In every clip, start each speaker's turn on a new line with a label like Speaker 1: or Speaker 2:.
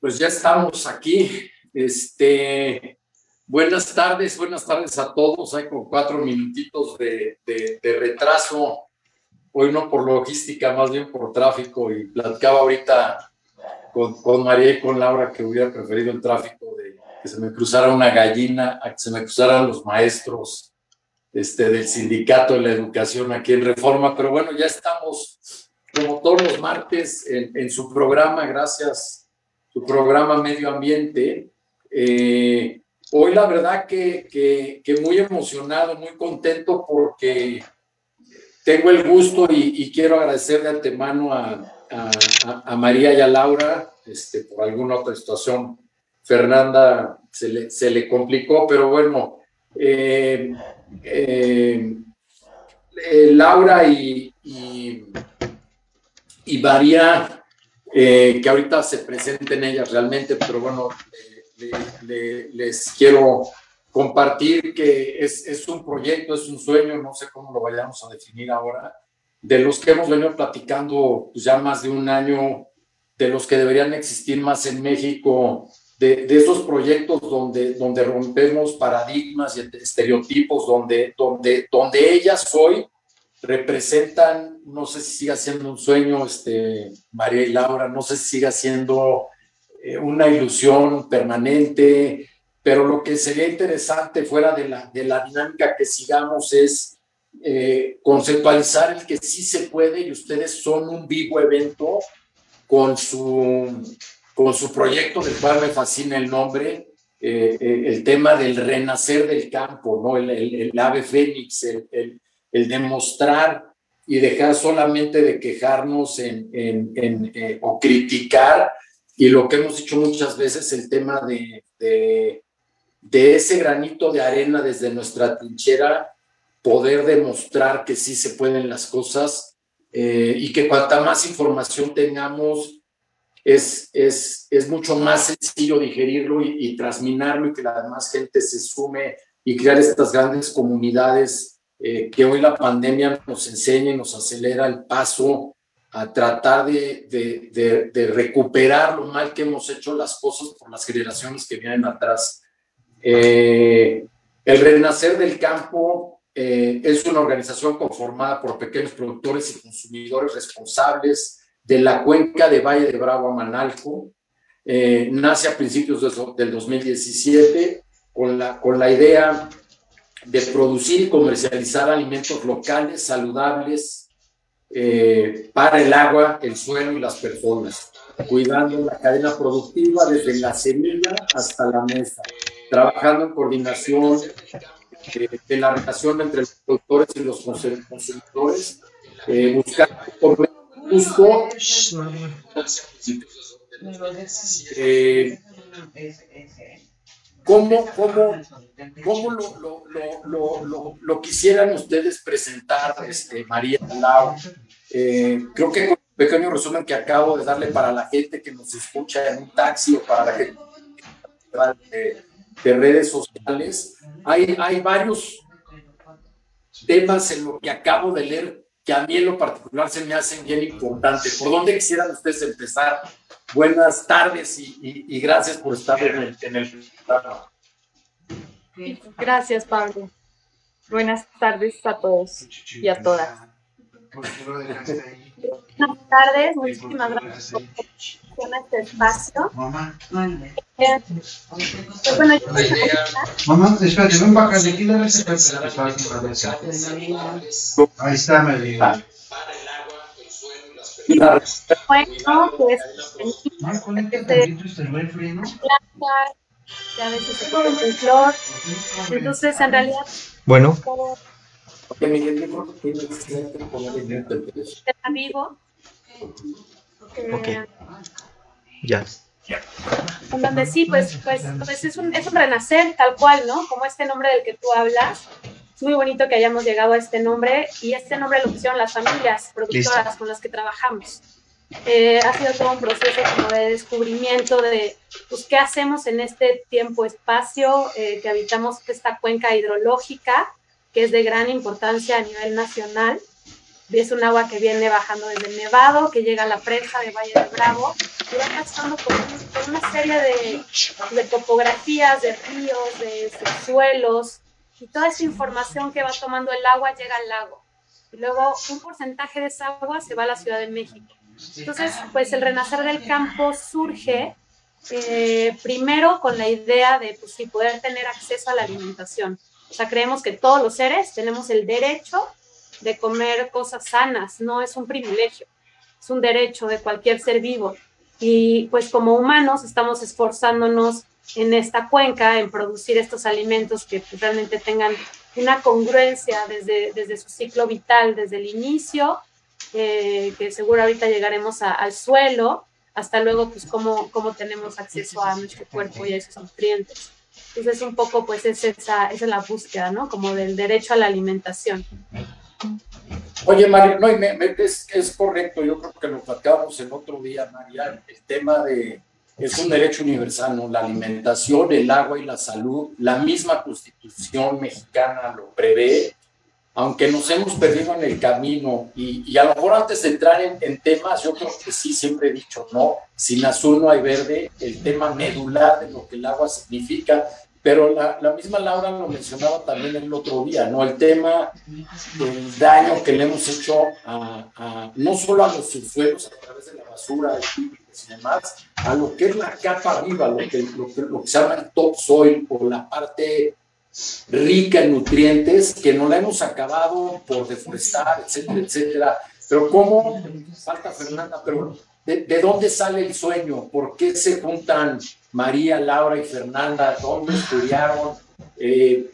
Speaker 1: pues ya estamos aquí. Este, buenas tardes, buenas tardes a todos. Hay como cuatro minutitos de, retraso. Hoy no por logística, más bien por tráfico. Y platicaba ahorita con, con, María y con Laura que hubiera preferido el tráfico de que se me cruzara una gallina a que se me cruzaran los maestros este, del sindicato de la educación aquí en Reforma. Pero bueno, ya estamos como todos los martes en, en su programa. Gracias su programa Medio Ambiente. Eh, hoy la verdad que, que, muy emocionado, muy contento porque tengo el gusto y, quiero agradecer de antemano a, a, María y a Laura, este, por alguna otra situación. Fernanda se le, se le complicó, pero bueno, eh, eh, Laura y, y María eh, que ahorita se presenten ellas realmente, pero bueno, les quiero compartir que es, es, un proyecto, es un sueño, no sé cómo lo vayamos a definir ahora, de los que hemos venido platicando pues, ya más de un año, de los que deberían existir más en México, de, de esos proyectos donde, donde rompemos paradigmas y estereotipos, donde, donde, donde ellas hoy representan, no sé si siga siendo un sueño, este, María y Laura, no sé si siga siendo eh, una ilusión permanente, pero lo que sería interesante fuera de la, de la dinámica que sigamos es eh, conceptualizar el que sí se puede y ustedes son un vivo evento con su, con su proyecto del cual me fascina el nombre, eh, el tema del renacer del campo, ¿no? el, el, ave fénix, el, el demostrar y dejar solamente de quejarnos en, eh, o criticar, y lo que hemos dicho muchas veces, el tema de, de, ese granito de arena desde nuestra trinchera, poder demostrar que sí se pueden las cosas eh, y que cuanta más información tengamos, es, es, es mucho más sencillo digerirlo y, y transminarlo y que la demás gente se sume y crear estas grandes comunidades eh, que hoy la pandemia nos enseña y nos acelera el paso a tratar de, de, de, recuperar lo mal que hemos hecho las cosas por las generaciones que vienen atrás. Eh, el Renacer del Campo eh, es una organización conformada por pequeños productores y consumidores responsables de la cuenca de Valle de Bravo a Manalco. nace a principios del 2017 con la, con la idea de producir y comercializar alimentos locales, saludables, eh, para el agua, el suelo y las personas, cuidando la cadena productiva desde la semilla hasta la mesa, trabajando en coordinación eh, de la relación entre los productores y los consumidores, eh, buscando justo ¿Cómo, cómo, cómo lo, lo, lo, lo, quisieran ustedes presentar, este, María Lau? Eh, creo que un pequeño resumen que acabo de darle para la gente que nos escucha en un taxi o para la gente de, de redes sociales, hay, hay varios temas en lo que acabo de leer que a mí en lo particular se me hacen bien importantes. ¿Por dónde quisieran ustedes empezar? Buenas tardes y, y, gracias por estar en el, en el
Speaker 2: Gracias, Pablo. Buenas tardes a todos y a todas. Buenas tardes, muchísimas gracias por este espacio. Mamá, eh, pues bueno, yo Mamá, espérate, ven para acá, de aquí Ahí está. Bueno, pues, a veces se pone en flor. Entonces, en realidad.
Speaker 3: Bueno.
Speaker 2: Está vivo.
Speaker 3: Ok. Ya.
Speaker 2: En donde sí, pues, pues, pues es, un, es un renacer tal cual, ¿no? Como este nombre del que tú hablas. Es muy bonito que hayamos llegado a este nombre y este nombre lo pusieron las familias productoras con las que trabajamos. Eh, ha sido todo un proceso como de descubrimiento de pues, qué hacemos en este tiempo-espacio eh, que habitamos esta cuenca hidrológica, que es de gran importancia a nivel nacional. es un agua que viene bajando desde el Nevado, que llega a la presa de Valle de Bravo, y va pasando por, una serie de, de, topografías, de ríos, de, suelos, y toda esa información que va tomando el agua llega al lago. Y luego un porcentaje de esa agua se va a la Ciudad de México. Entonces, pues el renacer del campo surge eh, primero con la idea de pues, poder tener acceso a la alimentación. O sea, creemos que todos los seres tenemos el derecho de comer cosas sanas, no es un privilegio, es un derecho de cualquier ser vivo. Y pues como humanos estamos esforzándonos en esta cuenca en producir estos alimentos que realmente tengan una congruencia desde, desde su ciclo vital, desde el inicio, eh, que seguro ahorita llegaremos al suelo, hasta luego pues cómo, cómo tenemos acceso a nuestro cuerpo y a esos nutrientes. Entonces un poco pues es esa, es la búsqueda, ¿no? Como del derecho a la alimentación.
Speaker 1: Oye, María, no, es, es, correcto, yo creo que lo platicábamos el otro día, María, el tema de, es un derecho universal, ¿no? La alimentación, el agua y la salud, la misma constitución mexicana lo prevé, aunque nos hemos perdido en el camino y, y a lo mejor antes de entrar en, temas, yo creo que sí, siempre he dicho, no, sin azul no hay verde, el tema medular de lo que el agua significa, pero la, la, misma Laura lo mencionaba también el otro día, ¿no? El tema del daño que le hemos hecho a, no solo a los subsuelos a través de la basura, y demás, a lo que es la capa arriba, lo que, lo lo que se llama el topsoil o la parte rica en nutrientes que no la hemos acabado por deforestar, etcétera, etcétera. Pero ¿cómo? Falta Fernanda, pero ¿de, ¿de, dónde sale el sueño? ¿Por qué se juntan María, Laura y Fernanda, dónde estudiaron, eh,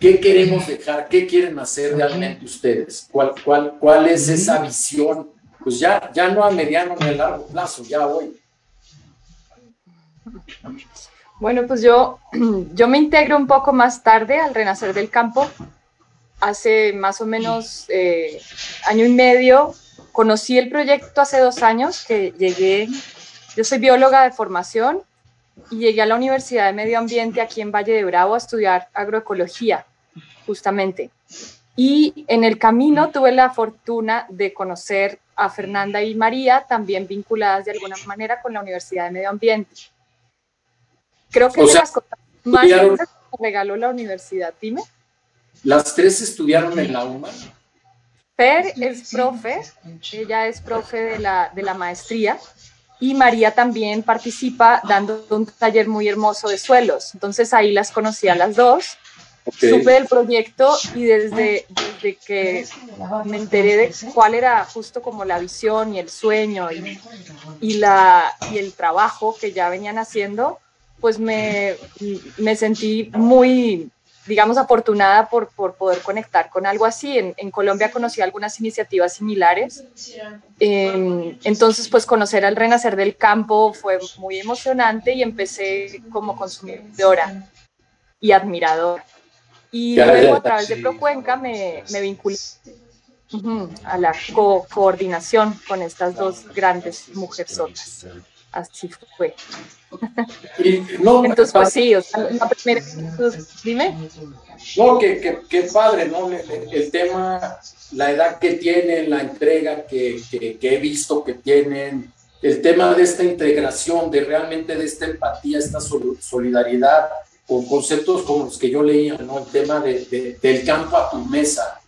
Speaker 1: qué queremos dejar, qué quieren hacer realmente ustedes, cuál, cuál, cuál es esa visión, pues ya, ya no a mediano ni a largo plazo, ya hoy.
Speaker 4: Bueno, pues yo, yo me integro un poco más tarde al Renacer del Campo. Hace más o menos eh, año y medio conocí el proyecto hace dos años que llegué, yo soy bióloga de formación y llegué a la Universidad de Medio Ambiente aquí en Valle de Bravo a estudiar agroecología, justamente. Y en el camino tuve la fortuna de conocer a Fernanda y María, también vinculadas de alguna manera con la Universidad de Medio Ambiente. Creo que las cosas más que regaló la universidad, dime.
Speaker 1: ¿Las tres estudiaron en la UMA?
Speaker 4: Fer es profe, ella es profe de la, de la maestría y María también participa dando un taller muy hermoso de suelos. Entonces ahí las conocí a las dos, supe del proyecto y desde, desde, que me enteré de cuál era justo como la visión y el sueño y, y, la, y el trabajo que ya venían haciendo, pues me, me sentí muy digamos, afortunada por, por, poder conectar con algo así. En, en Colombia conocí algunas iniciativas similares. Eh, entonces, pues conocer al renacer del campo fue muy emocionante y empecé como consumidora y admiradora. Y luego a través de Procuenca me, me vinculé a la co coordinación con estas dos grandes mujerzotas. Así fue. Entonces, pues sí, o sea, la primera, dime.
Speaker 1: No, que, que, padre, ¿no? El, tema, la edad que tienen, la entrega que, que, he visto que tienen, el tema de esta integración, de realmente de esta empatía, esta solidaridad, con conceptos como los que yo leía, ¿no? El tema de, del campo a tu mesa.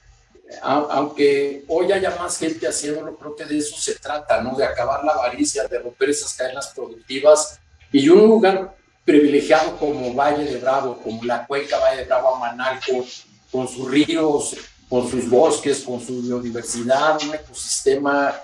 Speaker 1: Aunque hoy haya más gente haciéndolo, creo que de eso se trata, ¿no? De acabar la avaricia, de romper esas cadenas productivas y un lugar privilegiado como Valle de Bravo, como la cuenca Valle de Bravo Manalco, con sus ríos, con sus bosques, con su biodiversidad, un ecosistema,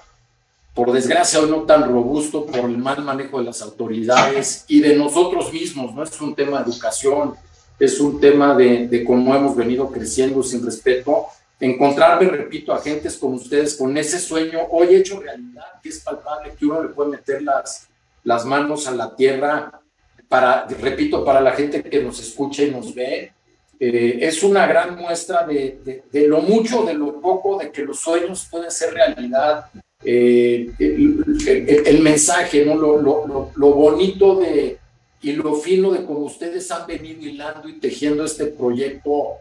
Speaker 1: por desgracia, no tan robusto por el mal manejo de las autoridades y de nosotros mismos. No es un tema de educación, es un tema de cómo hemos venido creciendo sin respeto. Encontrarme, repito, a gentes como ustedes con ese sueño hoy hecho realidad, que es palpable, que uno le puede meter las, las manos a la tierra para, repito, para la gente que nos escucha y nos ve, eh, es una gran muestra de, de, lo mucho, de lo poco, de que los sueños pueden ser realidad. Eh, el, mensaje, ¿no? Lo, lo, lo, bonito de, y lo fino de cómo ustedes han venido hilando y tejiendo este proyecto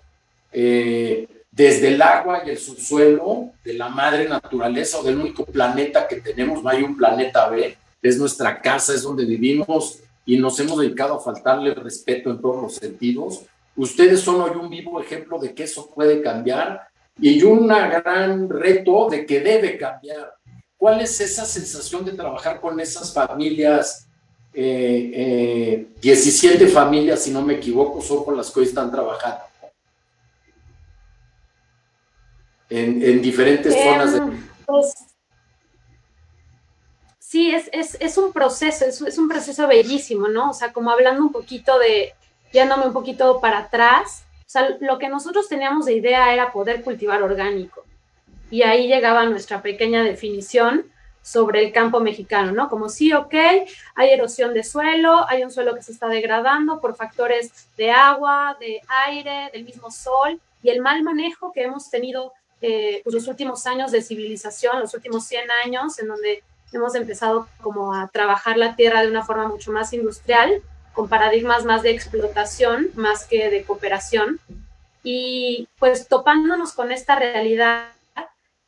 Speaker 1: eh, desde el agua y el subsuelo de la madre naturaleza o del único planeta que tenemos, no hay un planeta B, es nuestra casa, es donde vivimos y nos hemos dedicado a faltarle respeto en todos los sentidos. Ustedes son hoy un vivo ejemplo de que eso puede cambiar y un gran reto de que debe cambiar. ¿Cuál es esa sensación de trabajar con esas familias? Eh, 17 eh, familias, si no me equivoco, son con las que hoy están trabajando. En, diferentes em, zonas de... Pues,
Speaker 2: sí, es, es, es, un proceso, es, es, un proceso bellísimo, ¿no? O sea, como hablando un poquito de, yéndome un poquito para atrás, o sea, lo que nosotros teníamos de idea era poder cultivar orgánico. Y ahí llegaba nuestra pequeña definición sobre el campo mexicano, ¿no? Como sí, ok, hay erosión de suelo, hay un suelo que se está degradando por factores de agua, de aire, del mismo sol y el mal manejo que hemos tenido eh, pues, los últimos años de civilización, los últimos 100 años, en donde hemos empezado como a trabajar la tierra de una forma mucho más industrial, con paradigmas más de explotación más que de cooperación. Y pues topándonos con esta realidad,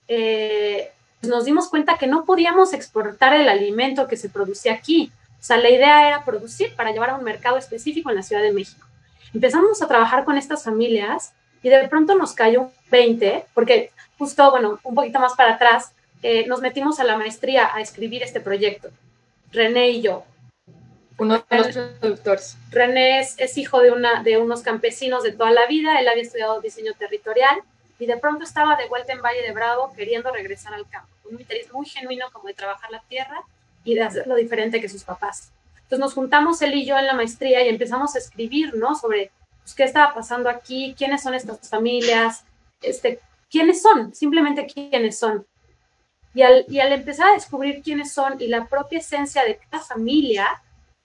Speaker 2: eh, nos dimos cuenta que no podíamos exportar el alimento que se producía aquí. O sea, la idea era producir para llevar a un mercado específico en la Ciudad de México. Empezamos a trabajar con estas familias y de pronto nos cayó un 20, porque justo, bueno, un poquito más para atrás, eh, nos metimos a la maestría a escribir este proyecto, René y yo
Speaker 4: uno de los productores.
Speaker 2: René es, hijo de, una, de unos campesinos de toda la vida, él había estudiado diseño territorial y de pronto estaba de vuelta en Valle de Bravo queriendo regresar al campo, un interés muy genuino como de trabajar la tierra y de hacerlo diferente que sus papás. Entonces nos juntamos él y yo en la maestría y empezamos a escribir, ¿no? Sobre pues, qué estaba pasando aquí, quiénes son estas familias, este, quiénes son, simplemente quiénes son. Y al, y al empezar a descubrir quiénes son y la propia esencia de cada familia,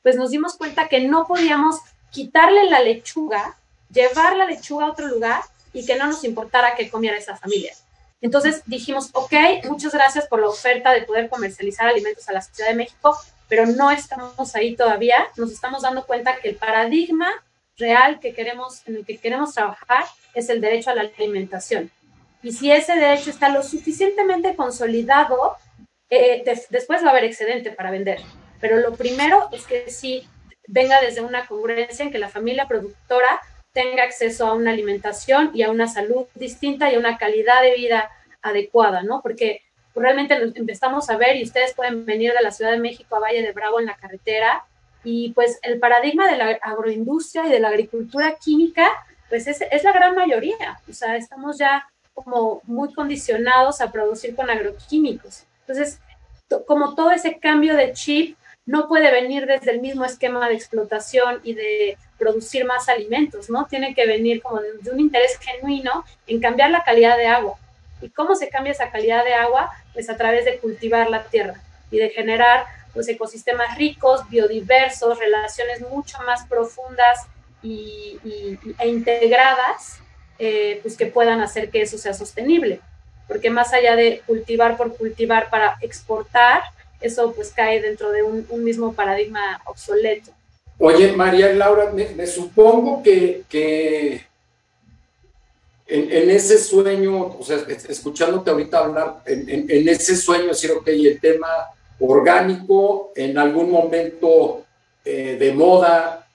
Speaker 2: pues nos dimos cuenta que no podíamos quitarle la lechuga, llevar la lechuga a otro lugar y que no nos importara que comiera esa familia. Entonces dijimos, ok, muchas gracias por la oferta de poder comercializar alimentos a la Ciudad de México, pero no estamos ahí todavía. Nos estamos dando cuenta que el paradigma real que queremos, en el que queremos trabajar es el derecho a la alimentación. Y si ese derecho está lo suficientemente consolidado, eh, después va a haber excedente para vender. Pero lo primero es que sí venga desde una congruencia en que la familia productora tenga acceso a una alimentación y a una salud distinta y a una calidad de vida adecuada, ¿no? Porque realmente empezamos a ver y ustedes pueden venir de la Ciudad de México a Valle de Bravo en la carretera y pues el paradigma de la agroindustria y de la agricultura química, pues es, es la gran mayoría, o sea, estamos ya como muy condicionados a producir con agroquímicos. Entonces, como todo ese cambio de chip no puede venir desde el mismo esquema de explotación y de producir más alimentos, ¿no? Tiene que venir como de, un interés genuino en cambiar la calidad de agua. ¿Y cómo se cambia esa calidad de agua? Pues a través de cultivar la tierra y de generar pues, ecosistemas ricos, biodiversos, relaciones mucho más profundas y, e integradas, eh, pues que puedan hacer que eso sea sostenible. Porque más allá de cultivar por cultivar para exportar, eso pues cae dentro de un, mismo paradigma obsoleto.
Speaker 1: Oye, María Laura, me, supongo que, en, ese sueño, o sea, escuchándote ahorita hablar, en, ese sueño, decir, ok, el tema orgánico, en algún momento eh, de moda,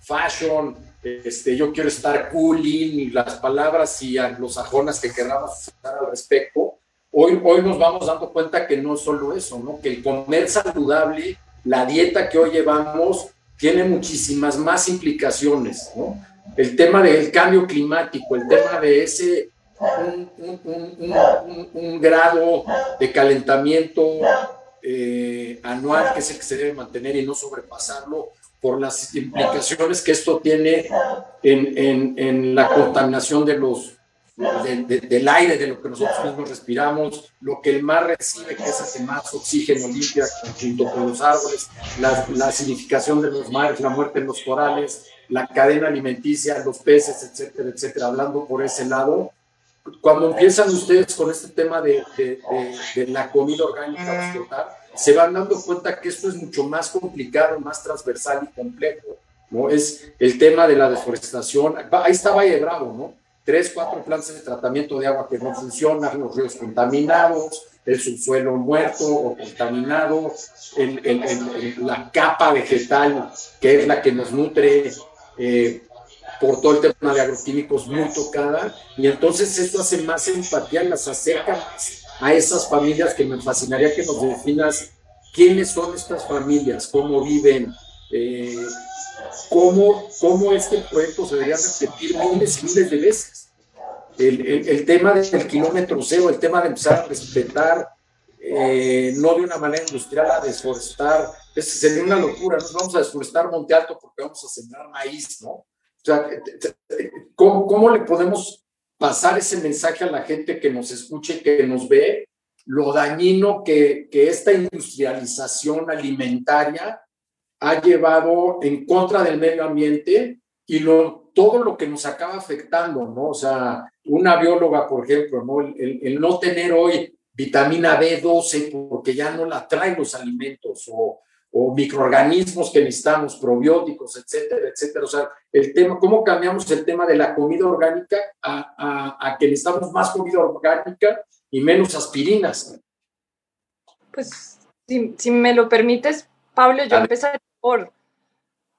Speaker 1: fashion, este, yo quiero estar cooling y las palabras y los ajonas que queramos usar al respecto, Hoy, hoy nos vamos dando cuenta que no es solo eso, ¿no? que el comer saludable, la dieta que hoy llevamos, tiene muchísimas más implicaciones. ¿no? El tema del cambio climático, el tema de ese un, grado de calentamiento eh, anual que es el que se debe mantener y no sobrepasarlo por las implicaciones que esto tiene en, en, en la contaminación de los del aire, de lo que nosotros mismos respiramos, lo que el mar recibe, que es hace más oxígeno limpia junto con los árboles, la, la acidificación de los mares, la muerte en los corales, la cadena alimenticia, los peces, etcétera, etcétera, hablando por ese lado. Cuando empiezan ustedes con este tema de, la comida orgánica se van dando cuenta que esto es mucho más complicado, más transversal y complejo, ¿no? Es el tema de la deforestación. Ahí está Valle ¿no? tres, cuatro plantas de tratamiento de agua que no funcionan, los ríos contaminados, el subsuelo muerto o contaminado, la capa vegetal que es la que nos nutre eh, por todo el tema de agroquímicos muy tocada, y entonces esto hace más empatía, las acerca a esas familias que me fascinaría que nos definas quiénes son estas familias, cómo viven, eh, cómo, cómo este proyecto se debería repetir miles y miles de veces. El, el, tema del kilómetro cero, el tema de empezar a respetar, eh, no de una manera industrial, a desforestar, es, sería una locura, nos vamos a desforestar Monte Alto porque vamos a sembrar maíz, ¿no? O sea, ¿cómo, cómo le podemos pasar ese mensaje a la gente que nos escuche, que nos ve, lo dañino que, que esta industrialización alimentaria ha llevado en contra del medio ambiente y lo, todo lo que nos acaba afectando, ¿no? O sea, una bióloga, por ejemplo, ¿no? El, el, no tener hoy vitamina B12 porque ya no la traen los alimentos o, o, microorganismos que necesitamos, probióticos, etcétera, etcétera. O sea, el tema, ¿cómo cambiamos el tema de la comida orgánica a, a, a que necesitamos más comida orgánica y menos aspirinas?
Speaker 4: Pues, si, si me lo permites, Pablo, yo empezaré por,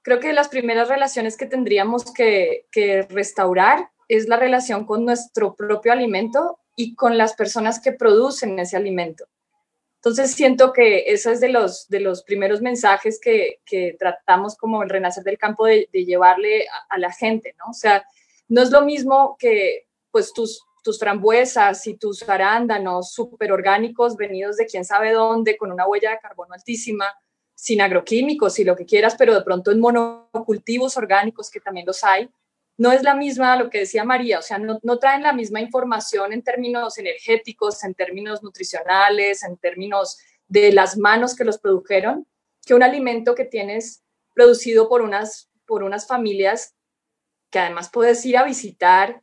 Speaker 4: creo que las primeras relaciones que tendríamos que, que restaurar es la relación con nuestro propio alimento y con las personas que producen ese alimento. Entonces siento que ese es de los, de los primeros mensajes que, que tratamos como el renacer del campo de, de llevarle a, a, la gente, ¿no? O sea, no es lo mismo que pues tus, tus frambuesas y tus arándanos súper orgánicos venidos de quién sabe dónde, con una huella de carbono altísima, sin agroquímicos y lo que quieras, pero de pronto en monocultivos orgánicos, que también los hay, no es la misma lo que decía María, o sea, no, no, traen la misma información en términos energéticos, en términos nutricionales, en términos de las manos que los produjeron, que un alimento que tienes producido por unas, por unas familias que además puedes ir a visitar,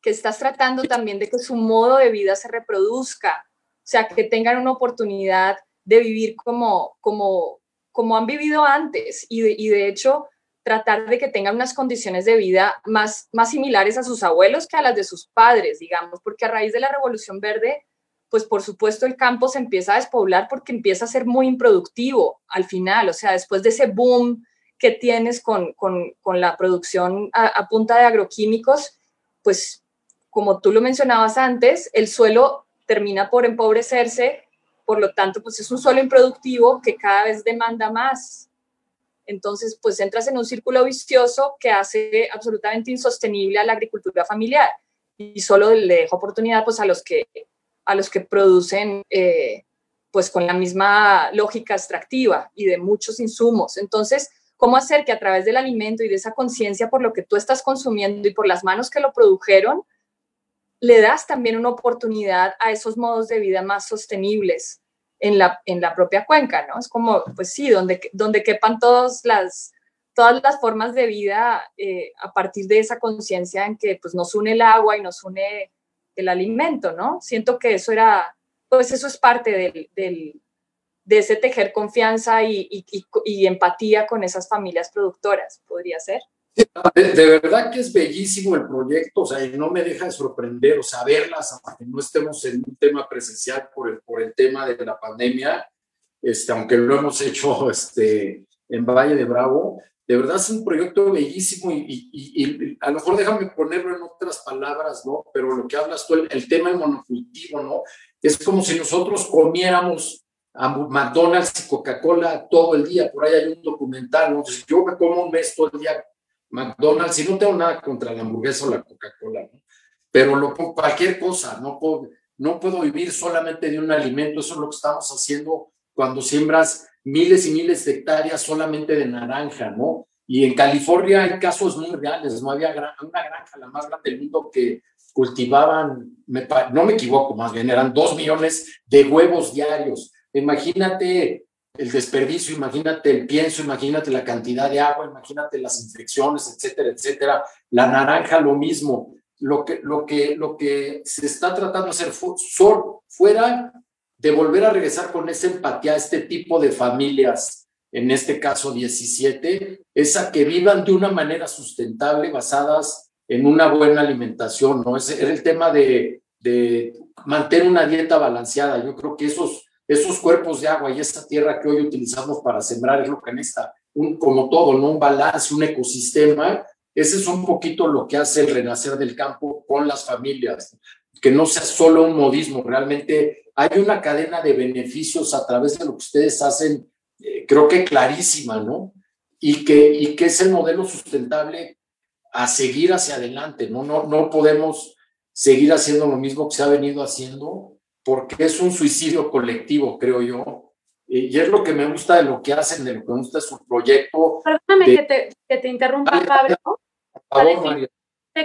Speaker 4: que estás tratando también de que su modo de vida se reproduzca, o sea, que tengan una oportunidad de vivir como, como, como han vivido antes. Y de, y de hecho tratar de que tengan unas condiciones de vida más, más similares a sus abuelos que a las de sus padres, digamos, porque a raíz de la Revolución Verde, pues por supuesto el campo se empieza a despoblar porque empieza a ser muy improductivo al final, o sea, después de ese boom que tienes con, con, con la producción a, punta de agroquímicos, pues como tú lo mencionabas antes, el suelo termina por empobrecerse, por lo tanto, pues es un suelo improductivo que cada vez demanda más entonces, pues entras en un círculo vicioso que hace absolutamente insostenible a la agricultura familiar y solo le deja oportunidad pues a los que, a los que producen eh, pues con la misma lógica extractiva y de muchos insumos. Entonces, ¿cómo hacer que a través del alimento y de esa conciencia por lo que tú estás consumiendo y por las manos que lo produjeron, le das también una oportunidad a esos modos de vida más sostenibles en la, en la propia cuenca, ¿no? Es como, pues sí, donde, donde quepan todas las, todas las formas de vida eh, a partir de esa conciencia en que pues, nos une el agua y nos une el alimento, ¿no? Siento que eso era, pues eso es parte del, del de ese tejer confianza y, y, y, empatía con esas familias productoras, podría ser.
Speaker 1: De, verdad que es bellísimo el proyecto, o sea, y no me deja de sorprender, o sea, verlas, aunque no estemos en un tema presencial por el, por el tema de la pandemia, este, aunque lo hemos hecho este, en Valle de Bravo, de verdad es un proyecto bellísimo y, y, y, a lo mejor déjame ponerlo en otras palabras, ¿no? Pero lo que hablas tú, el, el tema del monocultivo, ¿no? Es como si nosotros comiéramos a McDonald's y Coca-Cola todo el día, por ahí hay un documental, ¿no? yo me como un mes todo el día McDonald's, y no tengo nada contra la hamburguesa o la Coca-Cola, ¿no? pero cualquier cosa, no puedo, no puedo vivir solamente de un alimento, eso es lo que estamos haciendo cuando siembras miles y miles de hectáreas solamente de naranja, ¿no? Y en California hay casos muy reales, no había una granja, la más grande del mundo, que cultivaban, no me equivoco, más bien eran dos millones de huevos diarios. Imagínate el desperdicio, imagínate el pienso, imagínate la cantidad de agua, imagínate las infecciones, etcétera, etcétera. La naranja, lo mismo. Lo que, lo que, lo que se está tratando de hacer fuera de volver a regresar con esa empatía a este tipo de familias, en este caso 17, es a que vivan de una manera sustentable, basadas en una buena alimentación, ¿no? Es, el tema de, de mantener una dieta balanceada. Yo creo que esos, esos cuerpos de agua y esa tierra que hoy utilizamos para sembrar es lo que necesita, un, como todo, ¿no? Un balance, un ecosistema. Ese es un poquito lo que hace el renacer del campo con las familias, que no sea solo un modismo, realmente hay una cadena de beneficios a través de lo que ustedes hacen, eh, creo que clarísima, ¿no? Y que, y que es el modelo sustentable a seguir hacia adelante, ¿no? No, no podemos seguir haciendo lo mismo que se ha venido haciendo porque es un suicidio colectivo, creo yo. Y es lo que me gusta de lo que hacen, de lo que me gusta de su proyecto.
Speaker 2: Perdóname que, te, que, te, interrumpa, Pablo. Por favor, María.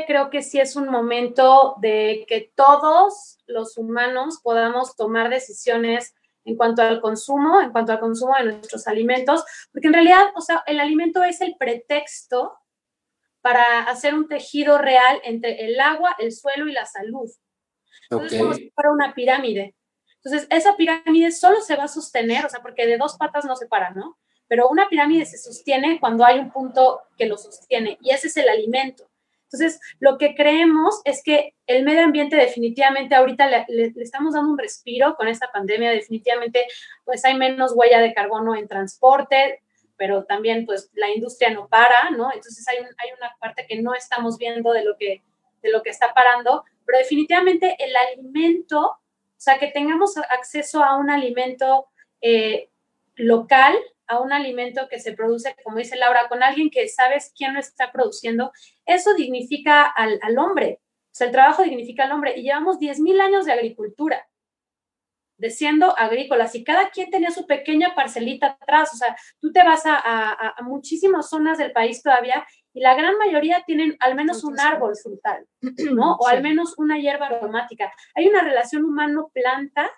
Speaker 2: Creo que sí es un momento de que todos los humanos podamos tomar decisiones en cuanto al consumo, en cuanto al consumo de nuestros alimentos, porque en realidad, o sea, el alimento es el pretexto para hacer un tejido real entre el agua, el suelo y la salud. Entonces, es como si fuera una pirámide. Entonces, esa pirámide solo se va a sostener, o sea, porque de dos patas no se para, ¿no? Pero una pirámide se sostiene cuando hay un punto que lo sostiene y ese es el alimento. Entonces, lo que creemos es que el medio ambiente definitivamente ahorita le, le, estamos dando un respiro con esta pandemia, definitivamente pues hay menos huella de carbono en transporte, pero también pues la industria no para, ¿no? Entonces hay, hay una parte que no estamos viendo de lo que, lo que está parando, pero definitivamente el alimento, o sea, que tengamos acceso a un alimento eh, local, a un alimento que se produce, como dice Laura, con alguien que sabes quién lo está produciendo, eso dignifica al, al hombre. O sea, el trabajo dignifica al hombre. Y llevamos 10.000 años de agricultura de siendo agrícolas y cada quien tenía su pequeña parcelita atrás. O sea, tú te vas a, muchísimas zonas del país todavía y la gran mayoría tienen al menos un árbol frutal, ¿no? O al menos una hierba aromática. Hay una relación humano-planta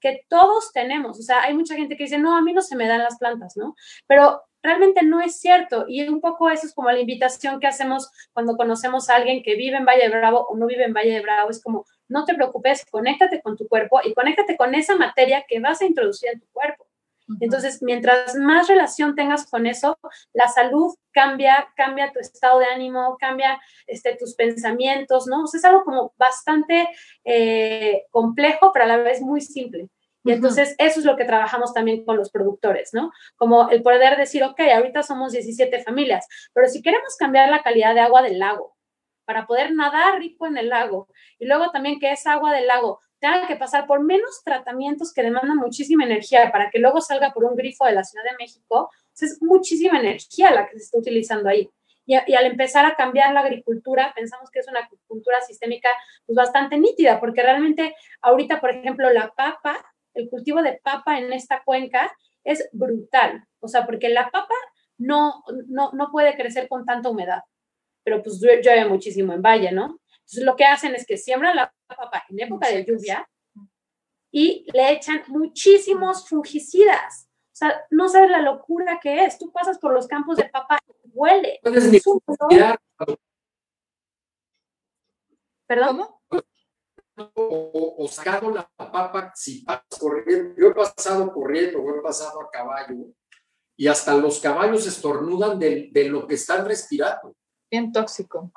Speaker 2: que todos tenemos. O sea, hay mucha gente que dice, no, a mí no se me dan las plantas, ¿no? Pero realmente no es cierto. Y un poco eso es como la invitación que hacemos cuando conocemos a alguien que vive en Valle de Bravo o no vive en Valle de Bravo. Es como, no te preocupes, conéctate con tu cuerpo y conéctate con esa materia que vas a introducir en tu cuerpo. Entonces, mientras más relación tengas con eso, la salud cambia, cambia tu estado de ánimo, cambia este, tus pensamientos, ¿no? O sea, es algo como bastante eh, complejo, pero a la vez muy simple. Y entonces eso es lo que trabajamos también con los productores, ¿no? Como el poder decir, ok, ahorita somos 17 familias, pero si queremos cambiar la calidad de agua del lago, para poder nadar rico en el lago. Y luego también que esa agua del lago tenga que pasar por menos tratamientos que demandan muchísima energía para que luego salga por un grifo de la Ciudad de México. es muchísima energía la que se está utilizando ahí. Y, al empezar a cambiar la agricultura, pensamos que es una agricultura sistémica pues, bastante nítida, porque realmente ahorita, por ejemplo, la papa, el cultivo de papa en esta cuenca es brutal. O sea, porque la papa no, no, no puede crecer con tanta humedad pero pues llueve muchísimo en valle, ¿no? Entonces lo que hacen es que siembran la papa en época de lluvia y le echan muchísimos fungicidas. O sea, no sabes la locura que es. Tú pasas por los campos de papa y huele. Es un
Speaker 1: ¿Perdón? O, o, sacando la papa si pasas corriendo. Yo he pasado corriendo, o he pasado a caballo y hasta los caballos estornudan de, de lo que están respirando
Speaker 4: bien tóxico.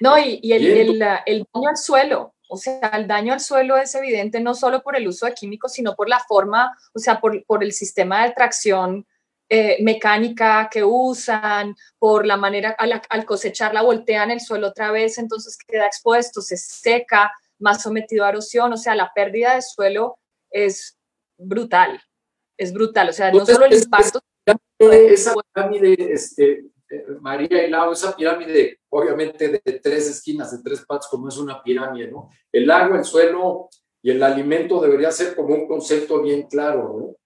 Speaker 4: No, y, y el, el, el, daño al suelo, o sea, el daño al suelo es evidente no solo por el uso de químicos, sino por la forma, o sea, por, por el sistema de tracción eh, mecánica que usan, por la manera, al, al, cosechar la voltean el suelo otra vez, entonces queda expuesto, se seca, más sometido a erosión, o sea, la pérdida de suelo es brutal, es brutal, o sea, no solo el impacto...
Speaker 1: Esa pirámide, este, María y Lau, esa pirámide, obviamente de tres esquinas, de tres patas, como es una pirámide, ¿no? El agua, el suelo y el alimento debería ser como un concepto bien claro, ¿no?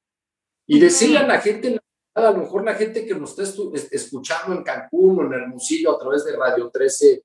Speaker 1: Y decirle a la gente, a lo mejor la gente que nos está escuchando en Cancún o en Hermosillo a través de Radio 13,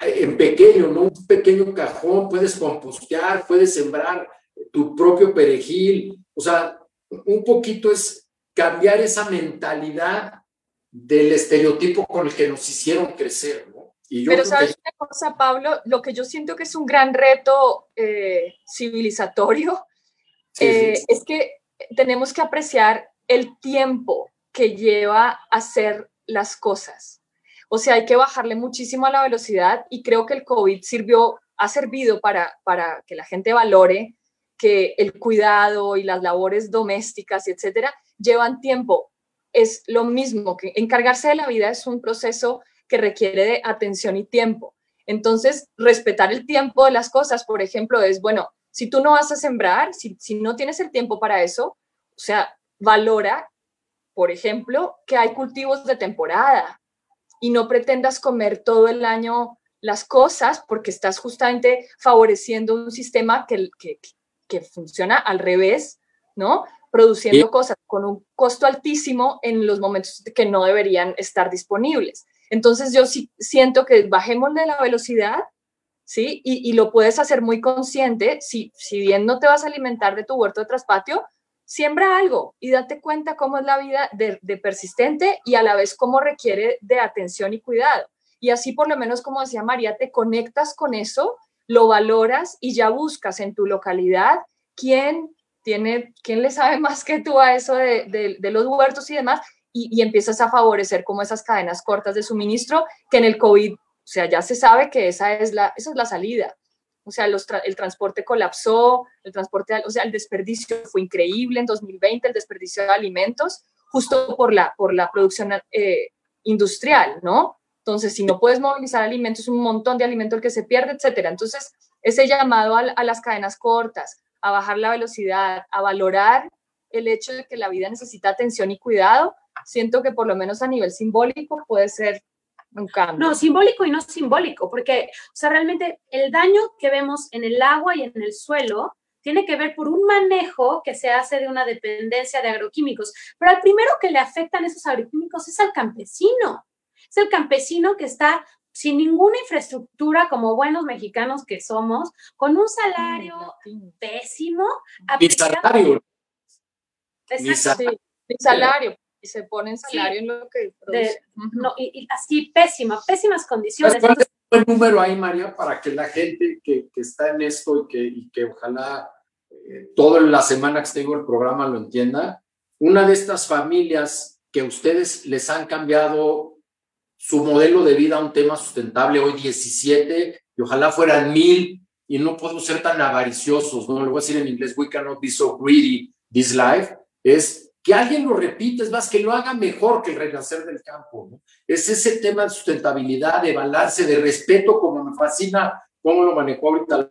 Speaker 1: en pequeño, ¿no? Un pequeño cajón, puedes compostear, puedes sembrar tu propio perejil, o sea, un poquito es cambiar esa mentalidad del estereotipo con el que nos hicieron crecer, ¿no?
Speaker 4: Pero sabes una cosa, Pablo, lo que yo siento que es un gran reto eh, civilizatorio eh, es que tenemos que apreciar el tiempo que lleva hacer las cosas. O sea, hay que bajarle muchísimo a la velocidad y creo que el COVID sirvió, ha servido para, para que la gente valore que el cuidado y las labores domésticas etcétera llevan tiempo. Es lo mismo que encargarse de la vida es un proceso que requiere de atención y tiempo. Entonces, respetar el tiempo de las cosas, por ejemplo, es, bueno, si tú no vas a sembrar, si, si no tienes el tiempo para eso, o sea, valora, por ejemplo, que hay cultivos de temporada y no pretendas comer todo el año las cosas porque estás justamente favoreciendo un sistema que, que, que funciona al revés, ¿no? Produciendo cosas con un costo altísimo en los momentos que no deberían estar disponibles. Entonces yo sí siento que bajemos de la velocidad, ¿sí? Y, lo puedes hacer muy consciente, si, si bien no te vas a alimentar de tu huerto de traspatio, siembra algo y date cuenta cómo es la vida de, de, persistente y a la vez cómo requiere de atención y cuidado. Y así por lo menos, como decía María, te conectas con eso, lo valoras y ya buscas en tu localidad quién tiene, quién le sabe más que tú a eso de, los huertos y demás y, empiezas a favorecer como esas cadenas cortas de suministro que en el COVID, o sea, ya se sabe que esa es la, esa es la salida. O sea, el transporte colapsó, el transporte, o sea, el desperdicio fue increíble en 2020, el desperdicio de alimentos, justo por la, por la producción eh, industrial, ¿no? Entonces, si no puedes movilizar alimentos, un montón de alimento el que se pierde, etcétera. Entonces, ese llamado a, a las cadenas cortas, a bajar la velocidad, a valorar el hecho de que la vida necesita atención y cuidado, siento que por lo menos a nivel simbólico puede ser un cambio.
Speaker 2: No, simbólico y no simbólico, porque, o sea, realmente el daño que vemos en el agua y en el suelo tiene que ver por un manejo que se hace de una dependencia de agroquímicos. Pero al primero que le afectan esos agroquímicos es al campesino. Es el campesino que está sin ninguna infraestructura como buenos mexicanos que somos, con un salario pésimo.
Speaker 1: Mi salario.
Speaker 4: Exacto. Mi salario y se ponen salario en lo que
Speaker 2: no, y, así pésima, pésimas condiciones.
Speaker 1: ¿Cuál es el número ahí, María, para que la gente que, que está en esto y que, y que ojalá eh, toda la semana que tengo el programa lo entienda? Una de estas familias que ustedes les han cambiado su modelo de vida a un tema sustentable, hoy 17, y ojalá fueran mil, y no podemos ser tan avariciosos, ¿no? Lo voy a decir en inglés, we cannot be so greedy this life, es que alguien lo repita, es más, que lo haga mejor que el renacer del campo. ¿no? Es ese tema de sustentabilidad, de balance, de respeto, como me fascina cómo lo manejó ahorita.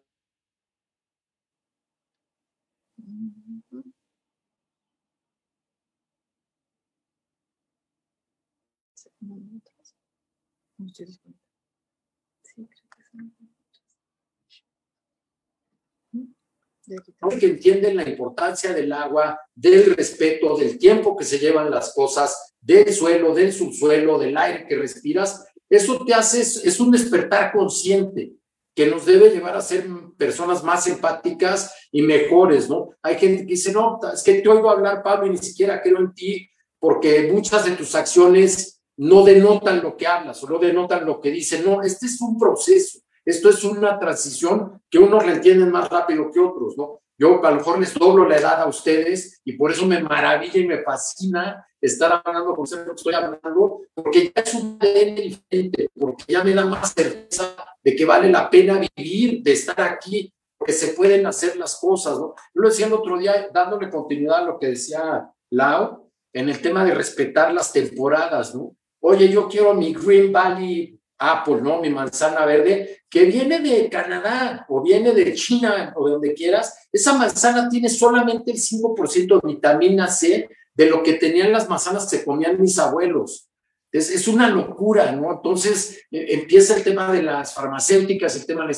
Speaker 1: Que entienden la importancia del agua, del respeto, del tiempo que se llevan las cosas, del suelo, del subsuelo, del aire que respiras, eso te hace, es un despertar consciente que nos debe llevar a ser personas más empáticas y mejores, ¿no? Hay gente que dice, no, es que te oigo hablar, Pablo, y ni siquiera creo en ti, porque muchas de tus acciones no denotan lo que hablas o no denotan lo que dices. No, este es un proceso. Esto es una transición que unos le entienden más rápido que otros, ¿no? Yo a lo mejor les doblo la edad a ustedes y por eso me maravilla y me fascina estar hablando con ustedes lo que estoy hablando, porque ya es un diferente, porque ya me da más certeza de que vale la pena vivir, de estar aquí, que se pueden hacer las cosas, ¿no? Yo lo decía el otro día, dándole continuidad a lo que decía Lau, en el tema de respetar las temporadas, ¿no? Oye, yo quiero mi Green Valley Apple, ¿no? Mi manzana verde, que viene de Canadá o viene de China o de donde quieras, esa manzana tiene solamente el 5% de vitamina C de lo que tenían las manzanas que comían mis abuelos. Es, es una locura, ¿no? Entonces eh, empieza el tema de las farmacéuticas, el tema de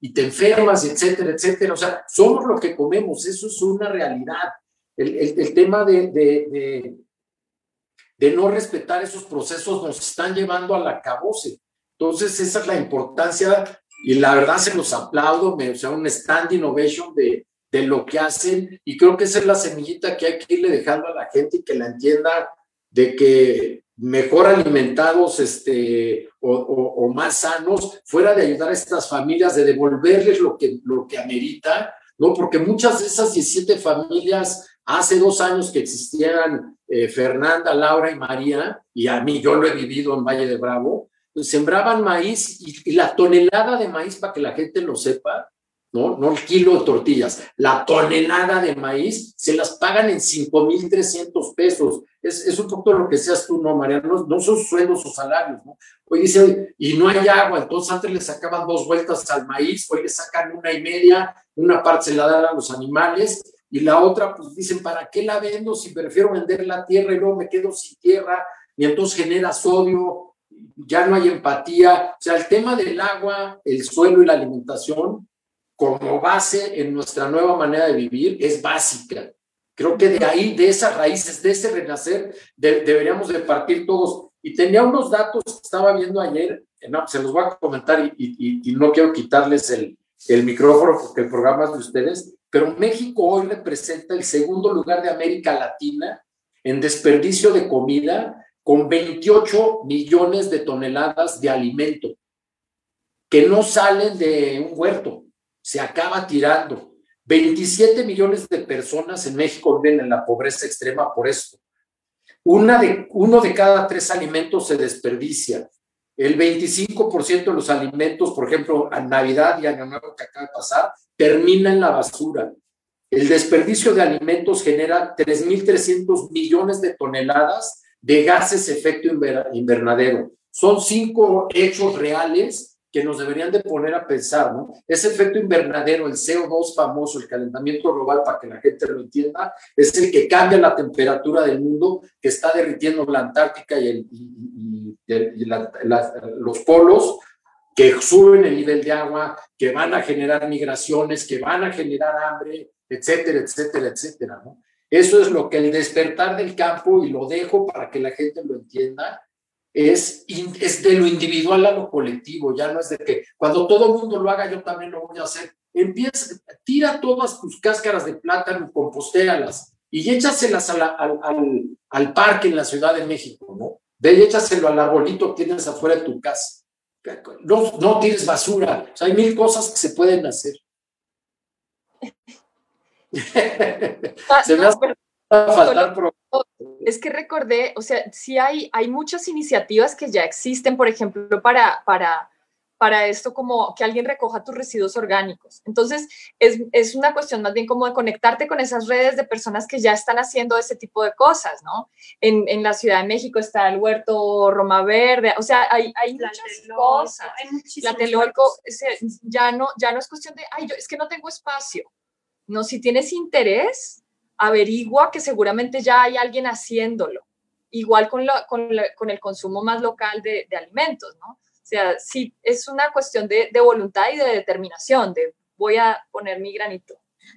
Speaker 1: y te enfermas, etcétera, etcétera. O sea, somos lo que comemos, eso es una realidad. El, tema de, de no respetar esos procesos nos están llevando a la cabose. Entonces, esa es la importancia y la verdad se los aplaudo, o sea, un stand innovation de, de lo que hacen y creo que esa es la semillita que hay que irle dejando a la gente y que la entienda de que mejor alimentados este, o, o, más sanos, fuera de ayudar a estas familias, de devolverles lo que, lo que amerita, ¿no? Porque muchas de esas 17 familias Hace dos años que existieran eh, Fernanda, Laura y María, y a mí yo lo he vivido en Valle de Bravo, pues sembraban maíz y, la tonelada de maíz, para que la gente lo sepa, ¿no? No el kilo de tortillas, la tonelada de maíz se las pagan en 5.300 pesos. Es, es un poco lo que seas tú, ¿no, María? No, son sueldos o salarios, ¿no? Hoy dice, y no hay agua, entonces antes le sacaban dos vueltas al maíz, hoy le sacan una y media, una parte se la dan a los animales, y la otra, pues dicen, ¿para qué la vendo si prefiero vender la tierra y luego me quedo sin tierra? Y entonces genera sodio, ya no hay empatía. O sea, el tema del agua, el suelo y la alimentación como base en nuestra nueva manera de vivir es básica. Creo que de ahí, de esas raíces, de ese renacer, deberíamos de partir todos. Y tenía unos datos que estaba viendo ayer, no, se los voy a comentar y, y no quiero quitarles el, el micrófono porque el programa es de ustedes, pero México hoy representa el segundo lugar de América Latina en desperdicio de comida con 28 millones de toneladas de alimento que no salen de un huerto, se acaba tirando. 27 millones de personas en México viven en la pobreza extrema por esto. Una de, uno de cada tres alimentos se desperdicia. El 25% de los alimentos, por ejemplo, a Navidad y Año Nuevo que acaba de pasar, termina en la basura. El desperdicio de alimentos genera 3.300 millones de toneladas de gases efecto invernadero. Son cinco hechos reales que nos deberían de poner a pensar, ¿no? Ese efecto invernadero, el CO2 famoso, el calentamiento global, para que la gente lo entienda, es el que cambia la temperatura del mundo, que está derritiendo la Antártica y, el, los polos, que suben el nivel de agua, que van a generar migraciones, que van a generar hambre, etcétera, etcétera, etcétera. Eso es lo que el despertar del campo, y lo dejo para que la gente lo entienda, es, es de lo individual a lo colectivo, ya no es de que cuando todo el mundo lo haga, yo también lo voy a hacer. Empieza, tira todas tus cáscaras de plátano, compostéalas y échaselas al, al, al, parque en la Ciudad de México, ¿no? Ve y échaselo al arbolito que tienes afuera de tu casa. No, no tires basura. O sea, hay mil cosas que se pueden hacer.
Speaker 4: se me hace faltar es que recordé, o sea, sí hay, hay muchas iniciativas que ya existen, por ejemplo, para, para, para esto como que alguien recoja tus residuos orgánicos. Entonces, es, es, una cuestión más bien como de conectarte con esas redes de personas que ya están haciendo ese tipo de cosas, ¿no? En, en la Ciudad de México está el huerto Roma Verde, o sea, hay, hay muchas cosas. la Telolco, ya no, ya no es cuestión de, ay, yo es que no tengo espacio. No, si tienes interés, averigua que seguramente ya hay alguien haciéndolo. Igual con, con, el consumo más local de, alimentos, ¿no? O sea, sí, es una cuestión de, voluntad y de determinación, de voy a poner mi granito.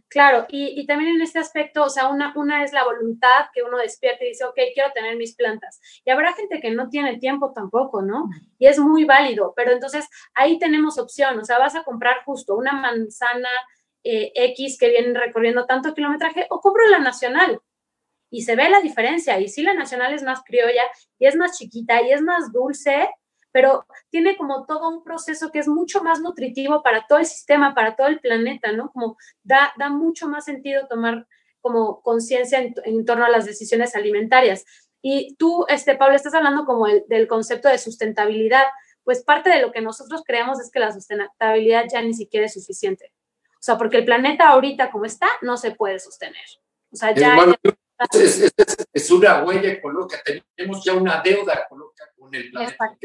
Speaker 2: Claro, y, también en este aspecto, o sea, una, una es la voluntad que uno despierta y dice, ok, quiero tener mis plantas. Y habrá gente que no tiene tiempo tampoco, ¿no? Y es muy válido, pero entonces ahí tenemos opción, o sea, vas a comprar justo una manzana eh, X que vienen recorriendo tanto kilometraje o compro la nacional. Y se ve la diferencia. Y sí, la nacional es más criolla y es más chiquita y es más dulce, pero tiene como todo un proceso que es mucho más nutritivo para todo el sistema, para todo el planeta, ¿no? Como da, da mucho más sentido tomar como conciencia en, torno a las decisiones alimentarias. Y tú, este, Pablo, estás hablando como del concepto de sustentabilidad. Pues parte de lo que nosotros creemos es que la sustentabilidad ya ni siquiera es suficiente. O sea, porque el planeta ahorita como está no se puede sostener. O sea, ya...
Speaker 1: es, una huella ecológica, tenemos ya una deuda ecológica con el planeta.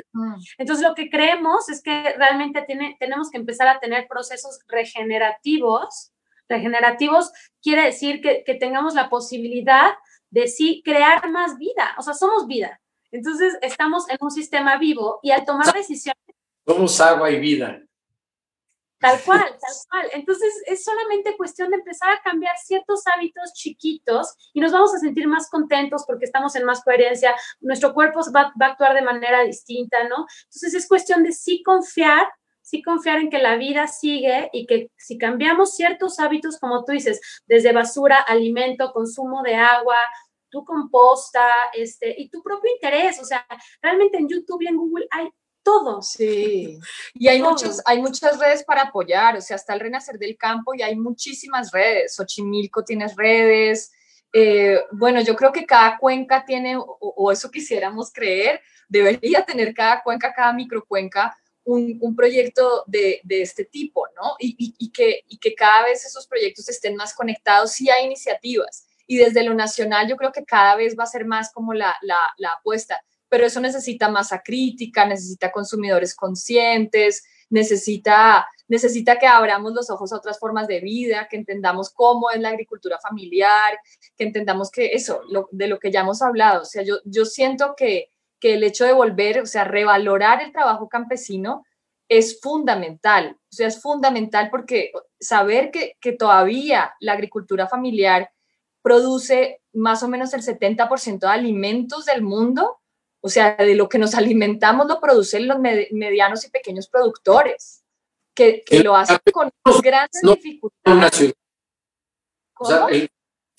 Speaker 2: Entonces, lo que creemos es que realmente tiene, tenemos que empezar a tener procesos regenerativos. Regenerativos quiere decir que, que tengamos la posibilidad de sí crear más vida. O sea, somos vida. Entonces, estamos en un sistema vivo y al tomar decisiones...
Speaker 1: Somos agua y vida.
Speaker 2: Tal cual, tal cual. Entonces es solamente cuestión de empezar a cambiar ciertos hábitos chiquitos y nos vamos a sentir más contentos porque estamos en más coherencia, nuestro cuerpo va, a actuar de manera distinta, ¿no? Entonces es cuestión de sí confiar, sí confiar en que la vida sigue y que si cambiamos ciertos hábitos, como tú dices, desde basura, alimento, consumo de agua, tu composta, este, y tu propio interés, o sea, realmente en YouTube y en Google hay todo.
Speaker 4: Sí, y hay, muchos, hay muchas redes para apoyar, o sea, está el Renacer del Campo y hay muchísimas redes. Xochimilco tienes redes, Eh, bueno, yo creo que cada cuenca tiene, o, eso quisiéramos creer, debería tener cada cuenca, cada microcuenca, un, un proyecto de, de, este tipo, ¿no? Y, y, que, y que cada vez esos proyectos estén más conectados, sí hay iniciativas. Y desde lo nacional yo creo que cada vez va a ser más como la, la, la apuesta, pero eso necesita masa crítica, necesita consumidores conscientes, necesita, necesita que abramos los ojos a otras formas de vida, que entendamos cómo es la agricultura familiar, que entendamos que eso, de lo que ya hemos hablado, o sea, yo, yo siento que, que el hecho de volver, o sea, revalorar el trabajo campesino es fundamental, o sea, es fundamental porque saber que, que todavía la agricultura familiar produce más o menos el 70% de alimentos del mundo, o sea, de lo que nos alimentamos lo producen los medianos y pequeños productores, que, lo hacen con grandes dificultades.
Speaker 1: O sea,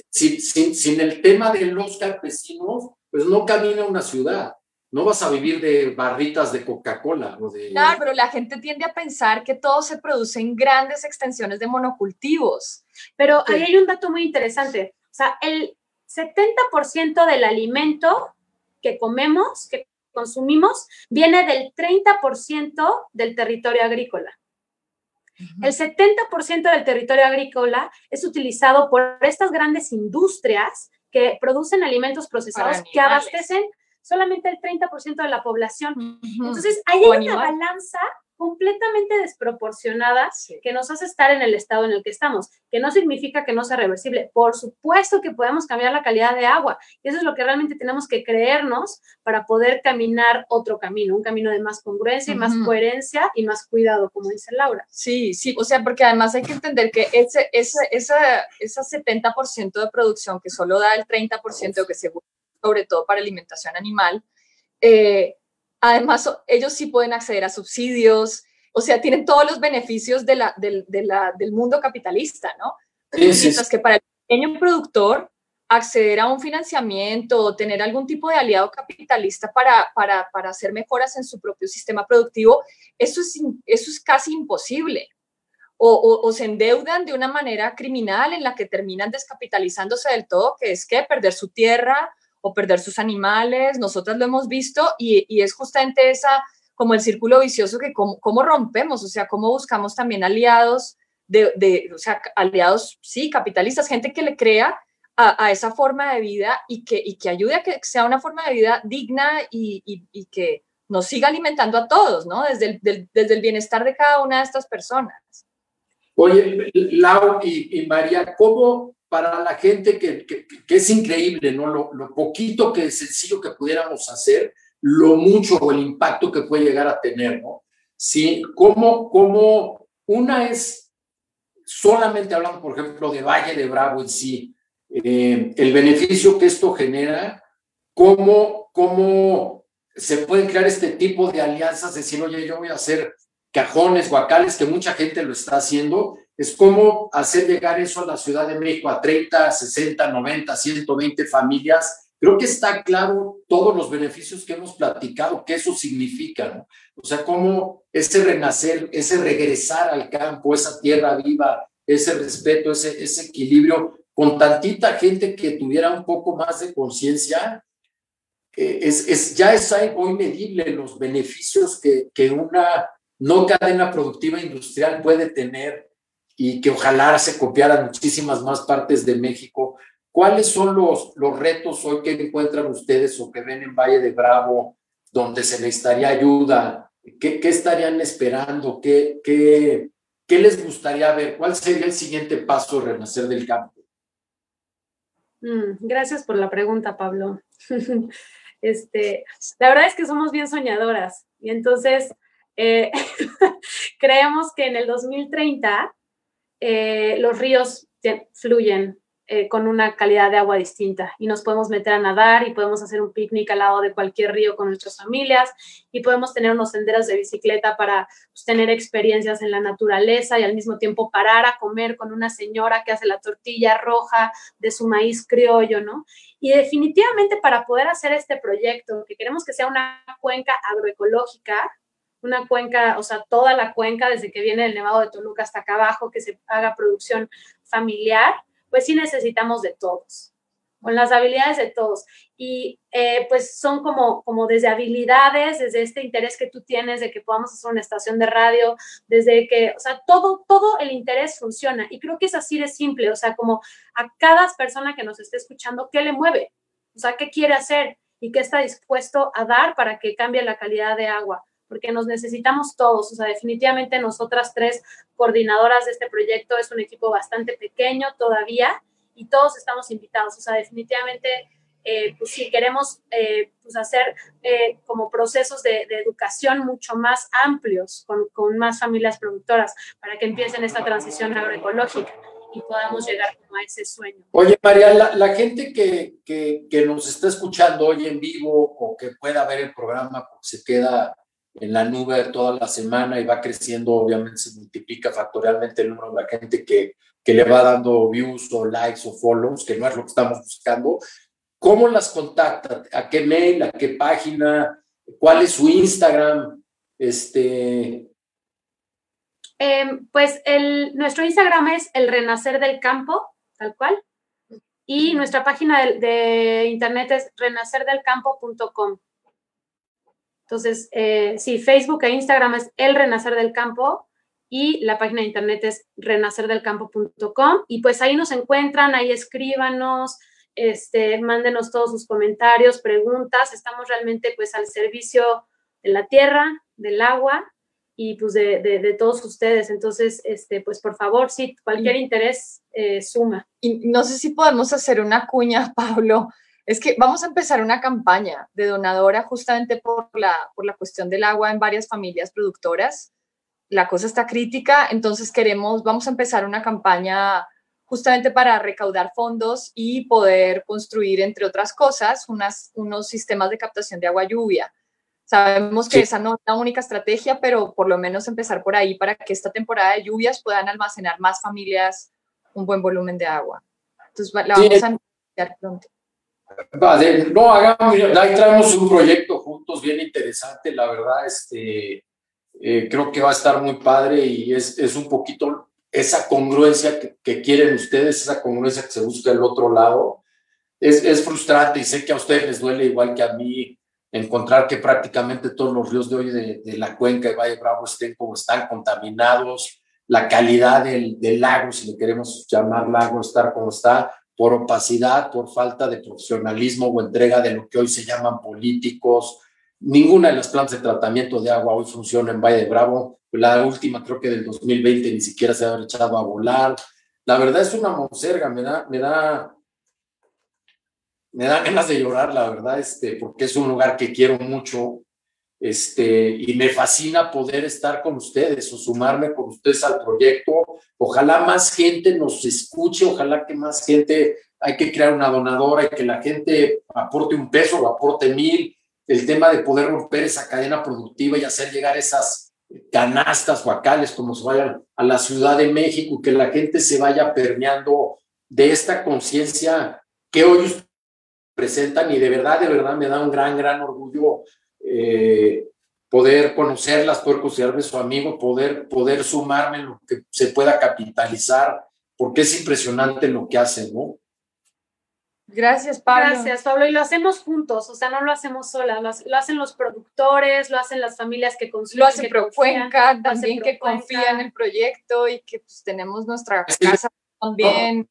Speaker 1: sin, el tema de los campesinos, pues no camina una ciudad. No vas a vivir de barritas de Coca-Cola o de...
Speaker 4: Claro, pero la gente tiende a pensar que todo se produce en grandes extensiones de monocultivos.
Speaker 2: Pero ahí hay un dato muy interesante. O sea, el 70% del alimento que comemos, que consumimos, viene del 30% del territorio agrícola. El 70% del territorio agrícola es utilizado por estas grandes industrias que producen alimentos procesados que abastecen solamente el 30% de la población. Entonces, hay una balanza completamente desproporcionada que nos hace estar en el estado en el que estamos, que no significa que no sea reversible. Por supuesto que podemos cambiar la calidad de agua y eso es lo que realmente tenemos que creernos para poder caminar otro camino, un camino de más congruencia y más coherencia y más cuidado, como dice Laura.
Speaker 4: Sí, sí, o sea, porque además hay que entender que ese, ese, esa, esa 70% de producción que solo da el 30% que se sobre todo para alimentación animal, eh, Además, ellos sí pueden acceder a subsidios, o sea, tienen todos los beneficios de la, del mundo capitalista, ¿no? Mientras que para el pequeño productor, acceder a un financiamiento o tener algún tipo de aliado capitalista para, para, para hacer mejoras en su propio sistema productivo, eso es, eso es casi imposible. O, o, se endeudan de una manera criminal en la que terminan descapitalizándose del todo, que es que perder su tierra o perder sus animales, nosotras lo hemos visto y, y es justamente esa, como el círculo vicioso que cómo, cómo rompemos, o sea, cómo buscamos también aliados, de, de, o sea, aliados, sí, capitalistas, gente que le crea a, a, esa forma de vida y que, y que ayude a que sea una forma de vida digna y, y, que nos siga alimentando a todos, ¿no? Desde el, desde el bienestar de cada una de estas personas.
Speaker 1: Oye, Lau y María, ¿cómo, para la gente que, que, es increíble, ¿no? Lo, lo, poquito que es sencillo que pudiéramos hacer, lo mucho o el impacto que puede llegar a tener, ¿no? Sí, como, como una es solamente hablando, por ejemplo, de Valle de Bravo en sí, eh, el beneficio que esto genera, cómo, cómo se pueden crear este tipo de alianzas, decir, oye, yo voy a hacer cajones, guacales, que mucha gente lo está haciendo, es cómo hacer llegar eso a la Ciudad de México a 30, 60, 90, 120 familias. Creo que está claro todos los beneficios que hemos platicado, qué eso significa, ¿no? O sea, cómo ese renacer, ese regresar al campo, esa tierra viva, ese respeto, ese, equilibrio, con tantita gente que tuviera un poco más de conciencia, eh, es, es, ya es hoy medible los beneficios que, que una no cadena productiva industrial puede tener y que ojalá se copiara muchísimas más partes de México. ¿Cuáles son los, los retos hoy que encuentran ustedes o que ven en Valle de Bravo donde se necesitaría ayuda? ¿Qué, qué estarían esperando? ¿Qué, qué, ¿Qué les gustaría ver? ¿Cuál sería el siguiente paso de renacer del campo?
Speaker 2: Mm, gracias por la pregunta, Pablo. este, la verdad es que somos bien soñadoras y entonces eh, creemos que en el 2030 eh, los ríos fluyen eh, con una calidad de agua distinta y nos podemos meter a nadar y podemos hacer un picnic al lado de cualquier río con nuestras familias y podemos tener unos senderos de bicicleta para pues, tener experiencias en la naturaleza y al mismo tiempo parar a comer con una señora que hace la tortilla roja de su maíz criollo, ¿no? Y definitivamente para poder hacer este proyecto, que queremos que sea una cuenca agroecológica, una cuenca, o sea, toda la cuenca, desde que viene el Nevado de Toluca hasta acá abajo, que se haga producción familiar, pues sí necesitamos de todos. con las habilidades de todos. Y eh, pues son como, como desde habilidades, desde este interés que tú tienes de que podamos hacer una estación de radio, desde que, o sea, todo, todo el interés funciona. Y creo que es así de simple, o sea, como a cada persona que nos esté escuchando, ¿qué le mueve? O sea, ¿qué quiere hacer? ¿Y qué está dispuesto a dar para que cambie la calidad de agua? Porque nos necesitamos todos, o sea, definitivamente nosotras tres coordinadoras de este proyecto es un equipo bastante pequeño todavía, y todos estamos invitados. O sea, definitivamente, eh, pues si queremos eh, pues hacer eh, como procesos de, educación mucho más amplios con, con, más familias productoras para que empiecen esta transición agroecológica y podamos llegar a ese sueño.
Speaker 1: Oye, María, la, gente que, que, nos está escuchando hoy en vivo o que pueda ver el programa se queda en la nube toda la semana y va creciendo, obviamente se multiplica factorialmente el número de la gente que, que le va dando views o likes o follows, que no es lo que estamos buscando. ¿Cómo las contacta? ¿A qué mail? ¿A qué página? ¿Cuál es su Instagram? Este...
Speaker 2: Em, pues el, nuestro Instagram es el Renacer del Campo, tal cual. Y nuestra página de, de internet es renacerdelcampo.com. Entonces, eh, sí, Facebook e Instagram es El Renacer del Campo y la página de internet es renacerdelcampo.com y pues ahí nos encuentran, ahí escríbanos, este, mándenos todos sus comentarios, preguntas, estamos realmente pues al servicio de la tierra, del agua y pues de, todos ustedes. Entonces, este, pues por favor, sí, cualquier interés eh, suma.
Speaker 4: Y no sé si podemos hacer una cuña, Pablo. Es que vamos a empezar una campaña de donadora justamente por la, por la cuestión del agua en varias familias productoras la cosa está crítica, entonces queremos, vamos a empezar una campaña justamente para recaudar fondos y poder construir, entre otras cosas, unas, unos sistemas de captación de agua lluvia. Sabemos que esa no es la única estrategia, pero por lo menos empezar por ahí para que esta temporada de lluvias puedan almacenar más familias un buen volumen de agua. Entonces la vamos a iniciar pronto.
Speaker 1: No, hagamos, ahí traemos un proyecto juntos bien interesante, la verdad, este, eh, creo que va a estar muy padre y es, es un poquito esa congruencia que, quieren ustedes, esa congruencia que se busca del otro lado. Es, es, frustrante y sé que a ustedes les duele igual que a mí encontrar que prácticamente todos los ríos de hoy de, de la cuenca de Valle Bravo estén como están contaminados, la calidad del, del, lago, si le queremos llamar lago, estar como está, por opacidad, por falta de profesionalismo o entrega de lo que hoy se llaman políticos, Ninguna de las plantas de tratamiento de agua hoy funciona en Valle de Bravo. La última, creo que del 2020, ni siquiera se ha echado a volar. La verdad es una monserga, me da, me da, me da ganas de llorar, la verdad, este, porque es un lugar que quiero mucho, este, y me fascina poder estar con ustedes o sumarme con ustedes al proyecto. Ojalá más gente nos escuche, ojalá que más gente, hay que crear una donadora y que la gente aporte un peso o aporte mil, el tema de poder romper esa cadena productiva y hacer llegar esas canastas guacales como se vayan a la Ciudad de México que la gente se vaya permeando de esta conciencia que hoy presentan y de verdad, de verdad me da un gran, gran orgullo eh, poder conocerlas, poder considerarme su amigo, poder, poder sumarme en lo que se pueda capitalizar, porque es impresionante lo que hacen, ¿no?
Speaker 4: Gracias, Pablo.
Speaker 2: Gracias, Pablo. Y lo hacemos juntos, o sea, no lo hacemos solas, lo, hacen los productores, lo hacen las familias que consumen.
Speaker 4: Lo hace Procuenca también, que confía en el proyecto y que pues tenemos nuestra casa también.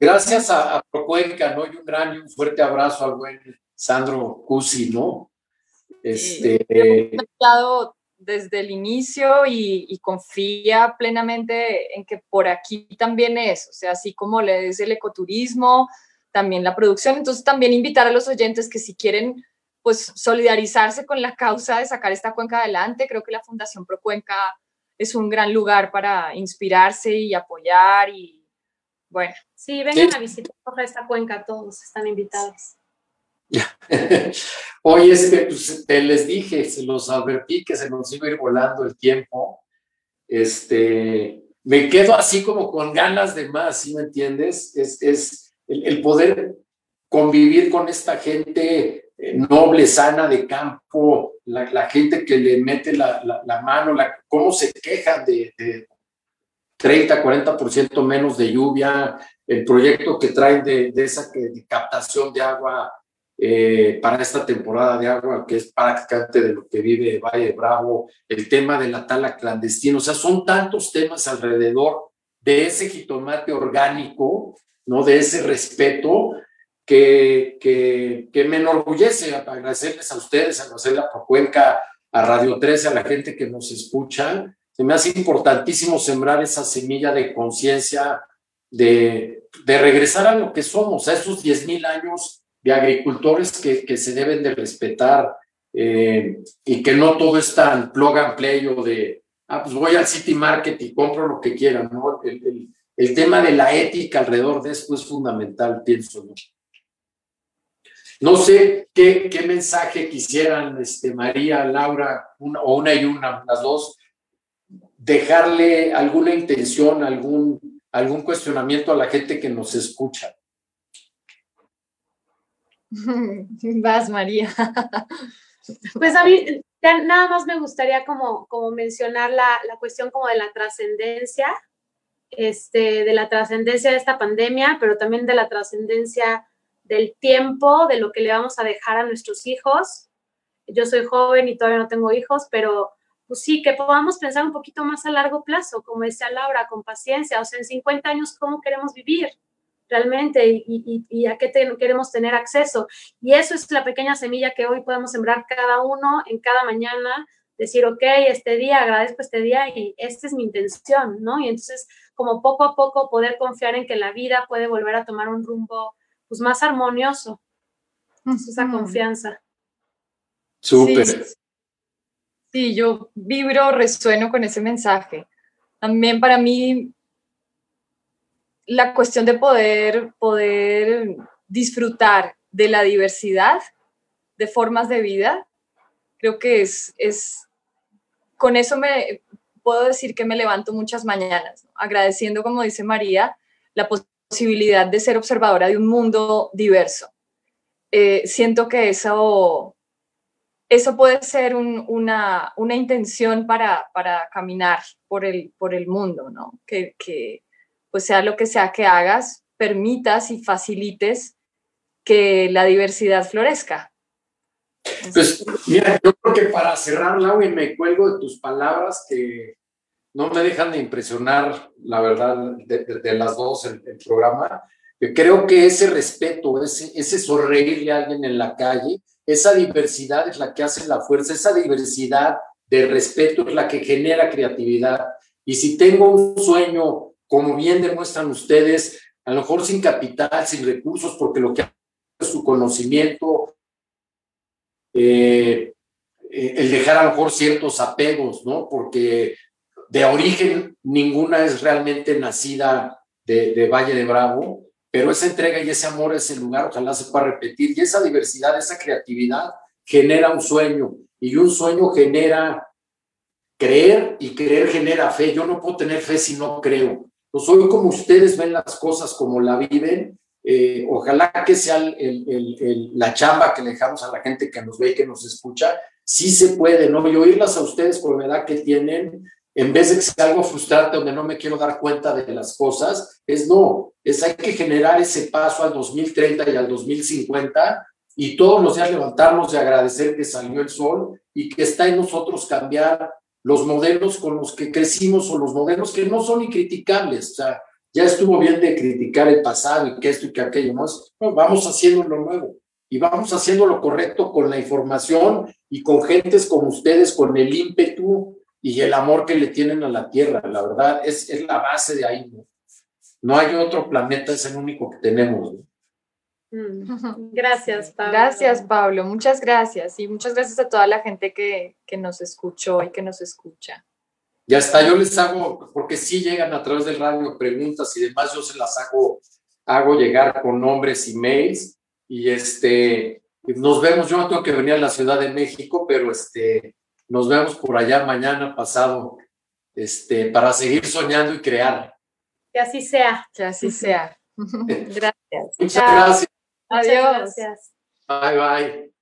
Speaker 1: Gracias a, Procuenca, ¿no? Y un gran y un fuerte abrazo al buen Sandro Cusi, ¿no?
Speaker 4: Este... desde el inicio y, y, confía plenamente en que por aquí también es, o sea, así como le dice el ecoturismo, también la producción. Entonces, también invitar a los oyentes que si quieren, pues, solidarizarse con la causa de sacar esta cuenca adelante, creo que la Fundación Pro Cuenca es un gran lugar para inspirarse y apoyar y, bueno.
Speaker 2: Sí, vengan a visitar esta cuenca, todos están invitados.
Speaker 1: Hoy es que pues, te les dije, se los advertí que se nos iba a ir volando el tiempo. Este, me quedo así como con ganas de más, ¿sí me entiendes? Es, el, poder convivir con esta gente eh, noble, sana de campo, la, gente que le mete la, mano, cómo se quejan de, de 30, 40% menos de lluvia, el proyecto que traen de, de esa captación de agua eh, para esta temporada de agua, que es prácticamente de lo que vive Valle Bravo, el tema de la tala clandestina, o sea, son tantos temas alrededor de ese jitomate orgánico, ¿no? De ese respeto que, que, que me enorgullece agradecerles a ustedes, a Marcela Cuenca, a Radio 13, a la gente que nos escucha. Se me hace importantísimo sembrar esa semilla de conciencia, de, de regresar a lo que somos, a esos 10.000 años de agricultores que, que se deben de respetar eh, y que no todo es tan plug and play o de, ah, pues voy al City Market y compro lo que quieran, ¿no? El, el, el tema de la ética alrededor de esto es fundamental, pienso yo. No sé qué, qué mensaje quisieran, este, María, Laura, una, o una y una, las dos, dejarle alguna intención, algún, algún cuestionamiento a la gente que nos escucha.
Speaker 4: Vas, María.
Speaker 2: Pues a mí nada más me gustaría como, como mencionar la, la cuestión como de la trascendencia, este, de la trascendencia de esta pandemia, pero también de la trascendencia del tiempo, de lo que le vamos a dejar a nuestros hijos. Yo soy joven y todavía no tengo hijos, pero pues sí, que podamos pensar un poquito más a largo plazo, como decía Laura, con paciencia, o sea, en 50 años, ¿cómo queremos vivir? Realmente y, y, a qué queremos tener acceso. Y eso es la pequeña semilla que hoy podemos sembrar cada uno en cada mañana, decir, ok, este día, agradezco este día y esta es mi intención, ¿no? Y entonces, como poco a poco poder confiar en que la vida puede volver a tomar un rumbo pues más armonioso. esa confianza.
Speaker 1: Súper.
Speaker 4: sí, yo vibro, resueno con ese mensaje. También para mí la cuestión de poder, poder disfrutar de la diversidad de formas de vida, creo que es, es con eso me puedo decir que me levanto muchas mañanas, agradeciendo, como dice María, la posibilidad de ser observadora de un mundo diverso. Eh, siento que eso, eso puede ser una, una, intención para, para, caminar por el, por el mundo, ¿no? Que, pues sea lo que sea que hagas, permitas y facilites que la diversidad florezca.
Speaker 1: Pues mira, yo creo que para cerrar, Lau, y me cuelgo de tus palabras que no me dejan de impresionar, la verdad, de, las dos el, el, programa. Yo creo que ese respeto, ese, ese sonreírle a alguien en la calle, esa diversidad es la que hace la fuerza, esa diversidad de respeto es la que genera creatividad. Y si tengo un sueño como bien demuestran ustedes, a lo mejor sin capital, sin recursos, porque lo que es su conocimiento, eh, eh, el dejar a lo mejor ciertos apegos, ¿no? Porque de origen ninguna es realmente nacida de, de, Valle de Bravo, pero esa entrega y ese amor, ese lugar, ojalá se pueda repetir, y esa diversidad, esa creatividad genera un sueño, y un sueño genera creer, y creer genera fe. Yo no puedo tener fe si no creo. Pues hoy como ustedes ven las cosas como la viven, eh, ojalá que sea la chamba que le dejamos a la gente que nos ve y que nos escucha, sí se puede, ¿no? Y oírlas a ustedes por la edad que tienen, en vez de que sea algo frustrante donde no me quiero dar cuenta de las cosas, es no, es hay que generar ese paso al 2030 y al 2050 y todos los días levantarnos y agradecer que salió el sol y que está en nosotros cambiar los modelos con los que crecimos o los modelos que no son incriticables. Ya estuvo bien de criticar el pasado y que esto y que aquello más. No, vamos haciendo lo nuevo y vamos haciendo lo correcto con la información y con gentes como ustedes, con el ímpetu y el amor que le tienen a la Tierra. La verdad, es, es la base de ahí. ¿no? no hay otro planeta, es el único que tenemos. ¿no?
Speaker 2: Mm. Gracias, Pablo.
Speaker 4: Gracias, Pablo. Muchas gracias. Y muchas gracias a toda la gente que, que, nos escuchó y que nos escucha.
Speaker 1: Ya está, yo les hago, porque si llegan a través del radio preguntas y demás, yo se las hago, hago llegar con nombres y mails. Y este, nos vemos, yo no tengo que venir a la Ciudad de México, pero este, nos vemos por allá mañana pasado, este, para seguir soñando y crear.
Speaker 2: Que así sea.
Speaker 4: Que así sea. gracias.
Speaker 1: Muchas gracias.
Speaker 2: Adiós. Gracias.
Speaker 1: Bye, bye.